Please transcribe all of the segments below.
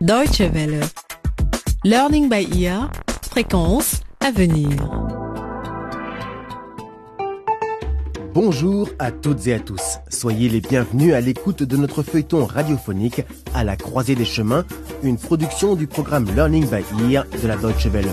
Deutsche Welle. Learning by ear. Fréquence à venir. Bonjour à toutes et à tous. Soyez les bienvenus à l'écoute de notre feuilleton radiophonique à la croisée des chemins, une production du programme Learning by Ear de la Deutsche Welle.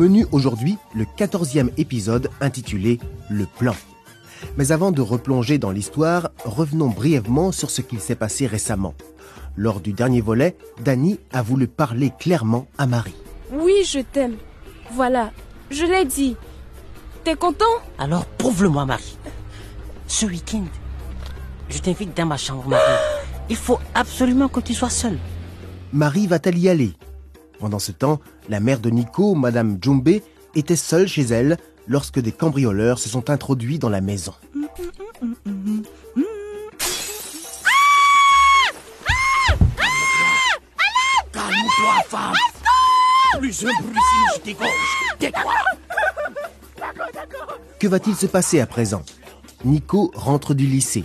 Menu aujourd'hui, le 14e épisode intitulé Le plan. Mais avant de replonger dans l'histoire, revenons brièvement sur ce qu'il s'est passé récemment. Lors du dernier volet, Danny a voulu parler clairement à Marie. Oui, je t'aime. Voilà, je l'ai dit. T'es content? Alors prouve-le-moi, Marie. Ce week-end, je t'invite dans ma chambre, Marie. Il faut absolument que tu sois seule. Marie va-t-elle y aller? Pendant ce temps, la mère de Nico, Madame Jumbe, était seule chez elle lorsque des cambrioleurs se sont introduits dans la maison. Que va-t-il se passer à présent? Nico rentre du lycée.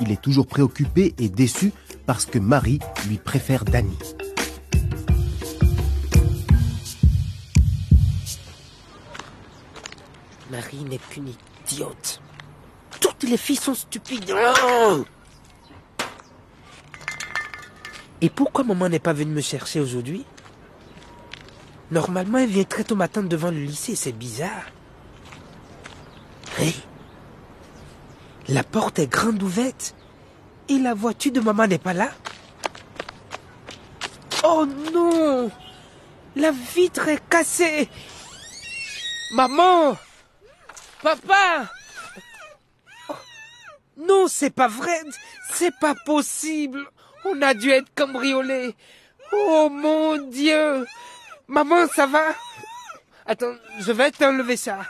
Il est toujours préoccupé et déçu parce que Marie lui préfère Danny. Marie n'est qu'une idiote. Toutes les filles sont stupides. Oh Et pourquoi maman n'est pas venue me chercher aujourd'hui? Normalement, elle vient très tôt matin devant le lycée, c'est bizarre. Hé La porte est grande ouverte. Et la voiture de maman n'est pas là? Oh non La vitre est cassée Maman Papa Oh, Non, c'est pas vrai. C'est pas possible. On a dû être cambriolés. Oh mon Dieu. Maman, ça va? Attends, je vais t'enlever ça.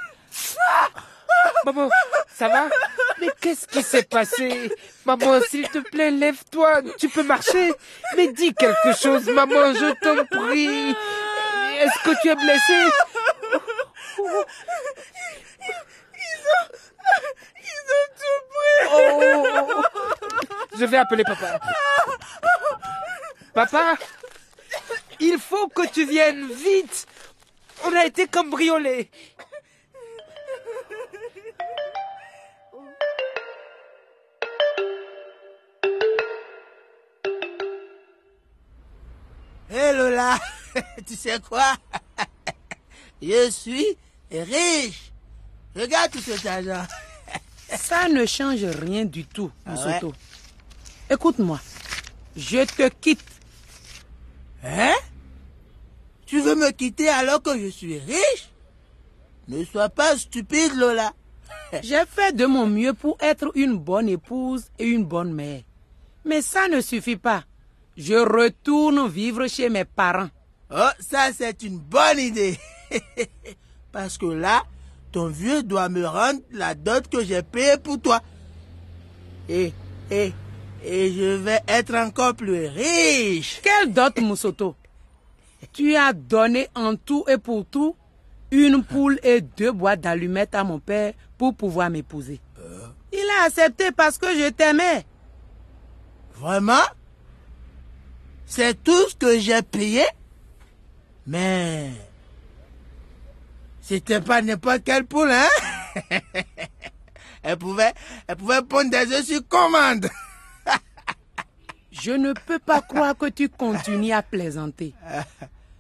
Maman, ça va? Mais qu'est-ce qui s'est passé? Maman, s'il te plaît, lève-toi. Tu peux marcher? Mais dis quelque chose, maman, je t'en prie. Est-ce que tu es blessé Oh. Je vais appeler papa. Papa Il faut que tu viennes vite. On a été cambriolés. Hé Lola, tu sais quoi? Je suis riche. Regarde tout cet argent. Ça ne change rien du tout, Ah Moussoto. ouais Écoute-moi, je te quitte. Hein? Tu veux me quitter alors que je suis riche? Ne sois pas stupide, Lola. J'ai fait de mon mieux pour être une bonne épouse et une bonne mère. Mais ça ne suffit pas. Je retourne vivre chez mes parents. Oh, ça c'est une bonne idée. Parce que là, ton vieux doit me rendre la dot que j'ai payée pour toi. Et, et, et je vais être encore plus riche. Quelle dot, Moussoto? Tu as donné en tout et pour tout une poule et deux boîtes d'allumettes à mon père pour pouvoir m'épouser. Il a accepté parce que je t'aimais. Vraiment? C'est tout ce que j'ai payé? Mais... C'était pas n'importe quelle poule, hein? Elle pouvait, elle pouvait pondre des œufs sur commande. Je ne peux pas croire que tu continues à plaisanter.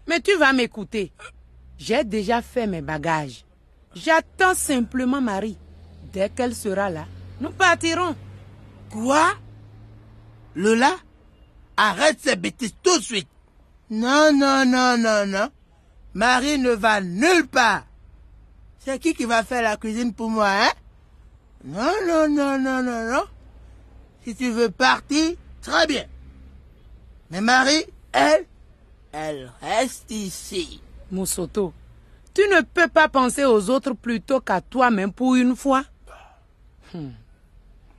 Mais tu vas m'écouter. J'ai déjà fait mes bagages. J'attends simplement Marie. Dès qu'elle sera là, nous partirons. Quoi? Lola? Arrête ces bêtises tout de suite. Non, non, non, non, non. Marie ne va nulle part. C'est qui qui va faire la cuisine pour moi, hein? Non, non, non, non, non, non. Si tu veux partir, très bien. Mais Marie, elle, elle reste ici. Moussoto, tu ne peux pas penser aux autres plutôt qu'à toi-même pour une fois. Hmm.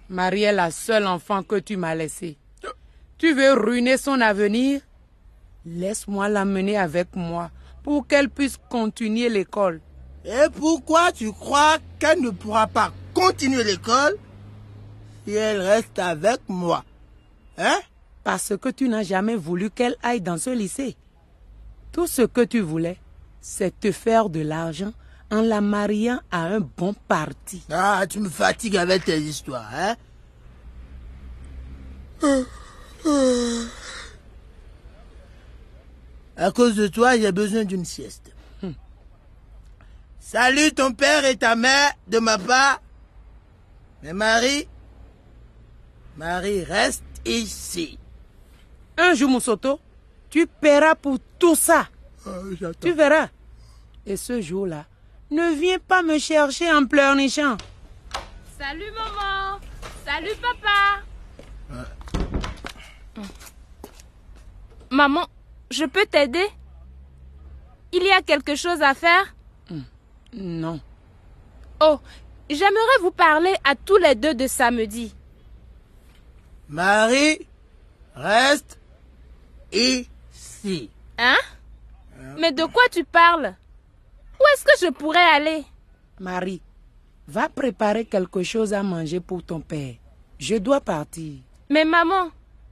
Marie est la seule enfant que tu m'as laissée. Tu veux ruiner son avenir? Laisse-moi l'amener avec moi pour qu'elle puisse continuer l'école. Et pourquoi tu crois qu'elle ne pourra pas continuer l'école si elle reste avec moi Hein? Parce que tu n'as jamais voulu qu'elle aille dans ce lycée. Tout ce que tu voulais, c'est te faire de l'argent en la mariant à un bon parti. Ah, tu me fatigues avec tes histoires, hein? À cause de toi, j'ai besoin d'une sieste. Salut ton père et ta mère de ma part. Mais Marie, Marie reste ici. Un jour, Moussoto, tu paieras pour tout ça. Tu verras. Et ce jour-là, ne viens pas me chercher en pleurnichant. Salut maman. Salut papa. Maman, je peux t'aider? Il y a quelque chose à faire? Non. Oh, j'aimerais vous parler à tous les deux de samedi. Marie, reste ici. Hein? Mais de quoi tu parles? Où est-ce que je pourrais aller? Marie, va préparer quelque chose à manger pour ton père. Je dois partir. Mais maman,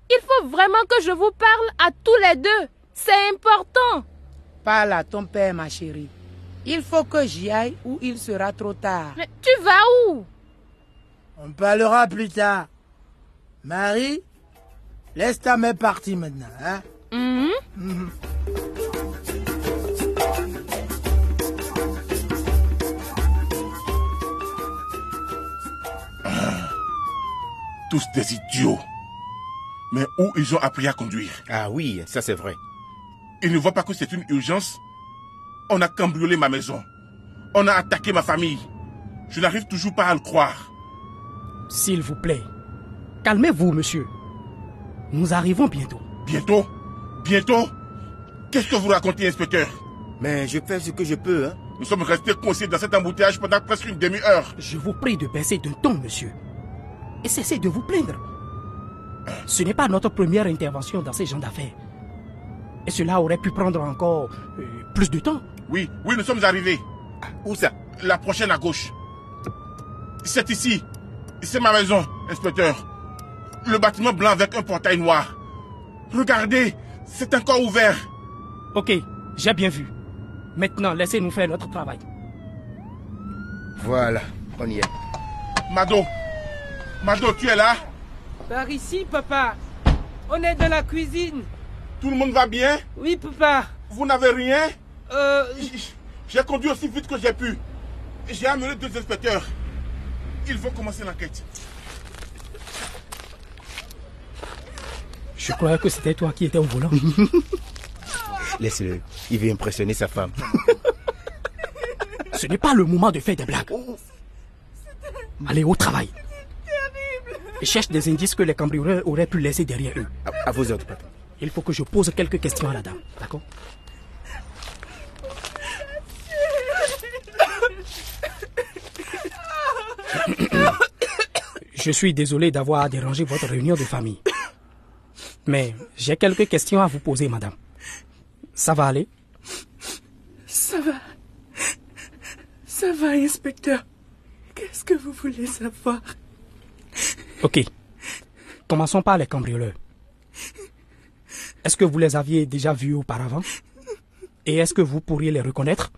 il faut vraiment que je vous parle à tous les deux. C'est important. Parle à ton père, ma chérie. Il faut que j'y aille ou il sera trop tard. Mais tu vas où? On parlera plus tard. Marie, laisse ta mère partir maintenant, hein? Mhm. Tous des idiots. Mais où ils ont appris à conduire? Ah oui, ça c'est vrai. Ils ne voient pas que c'est une urgence. On a cambriolé ma maison. On a attaqué ma famille. Je n'arrive toujours pas à le croire. S'il vous plaît, calmez-vous, monsieur. Nous arrivons bientôt. Bientôt? Bientôt? Qu'est-ce que vous racontez, inspecteur? Mais je fais ce que je peux, hein. Nous sommes restés coincés dans cet embouteillage pendant presque une demi-heure. Je vous prie de baisser d'un ton, monsieur. Et cessez de vous plaindre. Ce n'est pas notre première intervention dans ces genres d'affaires. Et cela aurait pu prendre encore euh, plus de temps. Oui, oui, nous sommes arrivés. Où ça? La prochaine à gauche. C'est ici. C'est ma maison, inspecteur. Le bâtiment blanc avec un portail noir. Regardez, c'est encore ouvert. Ok, j'ai bien vu. Maintenant, laissez-nous faire notre travail. Voilà, on y est. Mado, Mado, tu es là? Par ici, papa. On est dans la cuisine. Tout le monde va bien Oui, papa. Vous n'avez rien Euh, J'ai conduit aussi vite que j'ai pu. J'ai amené deux inspecteurs. Ils vont commencer l'enquête. Je croyais que c'était toi qui étais au volant. Laisse-le. Il veut impressionner sa femme. Ce n'est pas le moment de faire des blagues. Allez au travail. Et cherche des indices que les cambrioleurs auraient pu laisser derrière eux. À, à vos ordres, papa. Il faut que je pose quelques questions à la dame. D'accord? Je suis désolé d'avoir dérangé votre réunion de famille. Mais j'ai quelques questions à vous poser, madame. Ça va aller? Ça va. Ça va, inspecteur. Qu'est-ce que vous voulez savoir? Ok. Commençons par les cambrioleurs. Est-ce que vous les aviez déjà vus auparavant? Et est-ce que vous pourriez les reconnaître?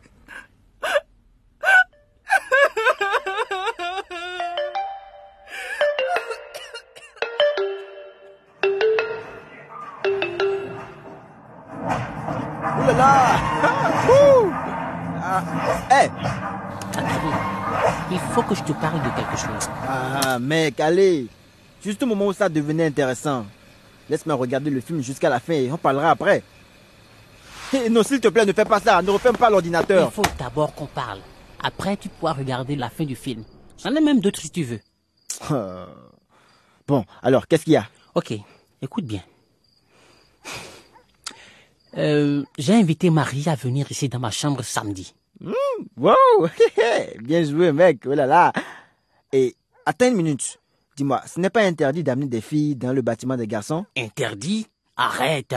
Ah, hey. Il faut que je te parle de quelque chose. ah, mec, allez Juste au moment où ça devenait intéressant. Laisse-moi regarder le film jusqu'à la fin et on parlera après. Eh, non, s'il te plaît, ne fais pas ça. Ne referme pas Il l'ordinateur. faut d'abord qu'on parle. Après, tu pourras regarder la fin du film. J'en ai même d'autres si tu veux. Ah. Bon, alors, qu'est-ce qu'il y a? Ok, écoute bien. Euh, J'ai invité Marie à venir ici dans ma chambre samedi. Wow Bien joué, mec. Oh là là. Et attends une minute. Dis-moi, ce n'est pas interdit d'amener des filles dans le bâtiment des garçons Interdit Arrête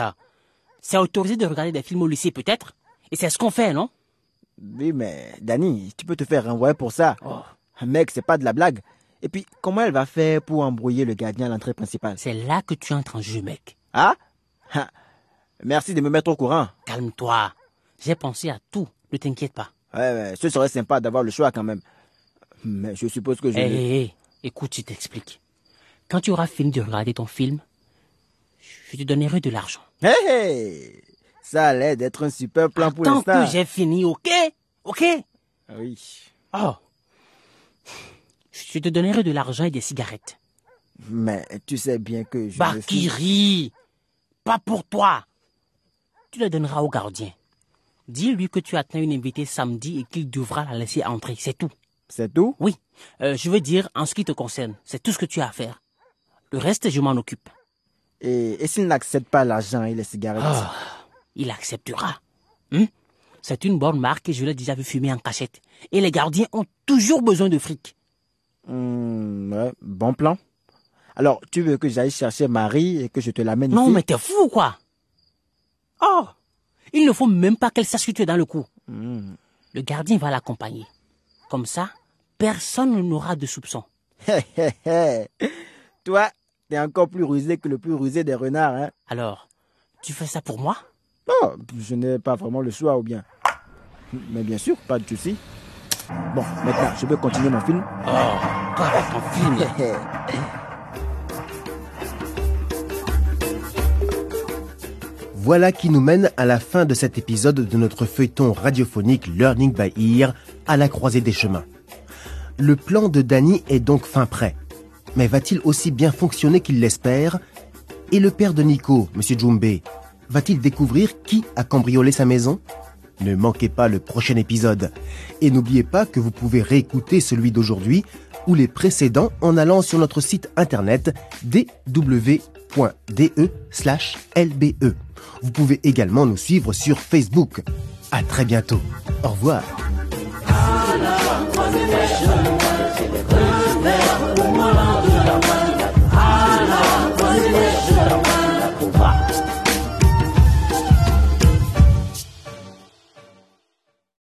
C'est autorisé de regarder des films au lycée peut-être? Et c'est ce qu'on fait, non? Oui, mais Danny, tu peux te faire renvoyer pour ça. Oh. Mec, c'est pas de la blague. Et puis, comment elle va faire pour embrouiller le gardien à l'entrée principale? C'est là que tu entres en jeu, mec. Ah? Merci de me mettre au courant. Calme-toi. J'ai pensé à tout. Ne t'inquiète pas. Ouais, ouais, ce serait sympa d'avoir le choix quand même. Mais je suppose que je... Écoute, je t'explique. Quand tu auras fini de regarder ton film, je te donnerai de l'argent. Hé, hé Ça allait d'être un super plan pour Tant l'instant. que j'ai fini, ok? Ok? Oui. Oh. Je te donnerai de l'argent et des cigarettes. Mais tu sais bien que je... Suis- Bakiri Pas pour toi Tu le donneras au gardien. Dis-lui que tu attends une invitée samedi et qu'il devra la laisser entrer, c'est tout. C'est tout? Oui. Euh, je veux dire, en ce qui te concerne, c'est tout ce que tu as à faire. Le reste, je m'en occupe. Et, et s'il n'accepte pas l'argent et les cigarettes? Ah, il acceptera. Hein? C'est une bonne marque et je l'ai déjà vu fumer en cachette. Et les gardiens ont toujours besoin de fric. Hmm, ouais, bon plan. Alors, tu veux que j'aille chercher Marie et que je te l'amène Non, ici? mais t'es fou ou quoi? Oh Il ne faut même pas qu'elle sache que tu es dans le coup. Hmm. Le gardien va l'accompagner. Comme ça, personne n'aura de soupçons. Hé, hé, hé. Toi, t'es encore plus rusé que le plus rusé des renards, hein Alors, tu fais ça pour moi? Oh, je n'ai pas vraiment le choix, ou bien Mais bien sûr, pas de souci. Bon, maintenant, je peux continuer mon film Oh, avec ton film? Voilà qui nous mène à la fin de cet épisode de notre feuilleton radiophonique Learning by Ear à la croisée des chemins. Le plan de Danny est donc fin prêt. Mais va-t-il aussi bien fonctionner qu'il l'espère? Et le père de Nico, Monsieur Jumbe, va-t-il découvrir qui a cambriolé sa maison? Ne manquez pas le prochain épisode. Et n'oubliez pas que vous pouvez réécouter celui d'aujourd'hui ou les précédents en allant sur notre site internet dw.de/lbe. Vous pouvez également nous suivre sur Facebook. À très bientôt. Au revoir.